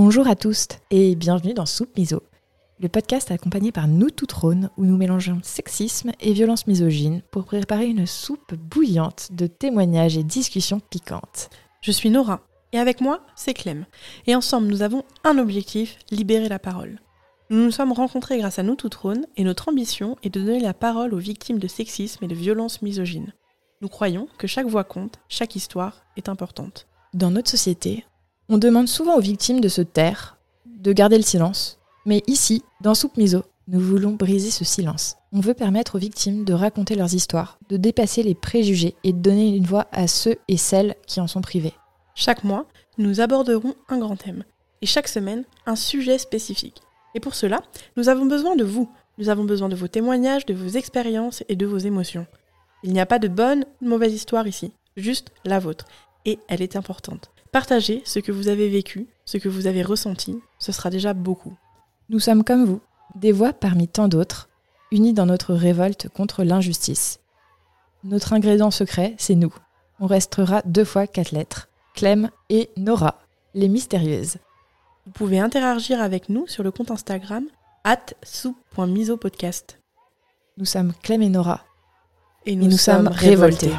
Bonjour à tous et bienvenue dans Soupe Miso, le podcast accompagné par nous tout trône où nous mélangeons sexisme et violence misogyne pour préparer une soupe bouillante de témoignages et discussions piquantes. Je suis Nora et avec moi c'est Clem et ensemble nous avons un objectif, libérer la parole. Nous nous sommes rencontrés grâce à nous tout trône et notre ambition est de donner la parole aux victimes de sexisme et de violence misogyne. Nous croyons que chaque voix compte, chaque histoire est importante. Dans notre société, on demande souvent aux victimes de se taire, de garder le silence. Mais ici, dans Soupe Miso, nous voulons briser ce silence. On veut permettre aux victimes de raconter leurs histoires, de dépasser les préjugés et de donner une voix à ceux et celles qui en sont privés. Chaque mois, nous aborderons un grand thème et chaque semaine, un sujet spécifique. Et pour cela, nous avons besoin de vous. Nous avons besoin de vos témoignages, de vos expériences et de vos émotions. Il n'y a pas de bonne ou de mauvaise histoire ici, juste la vôtre. Et elle est importante. Partagez ce que vous avez vécu, ce que vous avez ressenti, ce sera déjà beaucoup. Nous sommes comme vous, des voix parmi tant d'autres, unis dans notre révolte contre l'injustice. Notre ingrédient secret, c'est nous. On restera deux fois quatre lettres, Clem et Nora, les mystérieuses. Vous pouvez interagir avec nous sur le compte Instagram at Nous sommes Clem et Nora. Et nous, sommes, révoltés.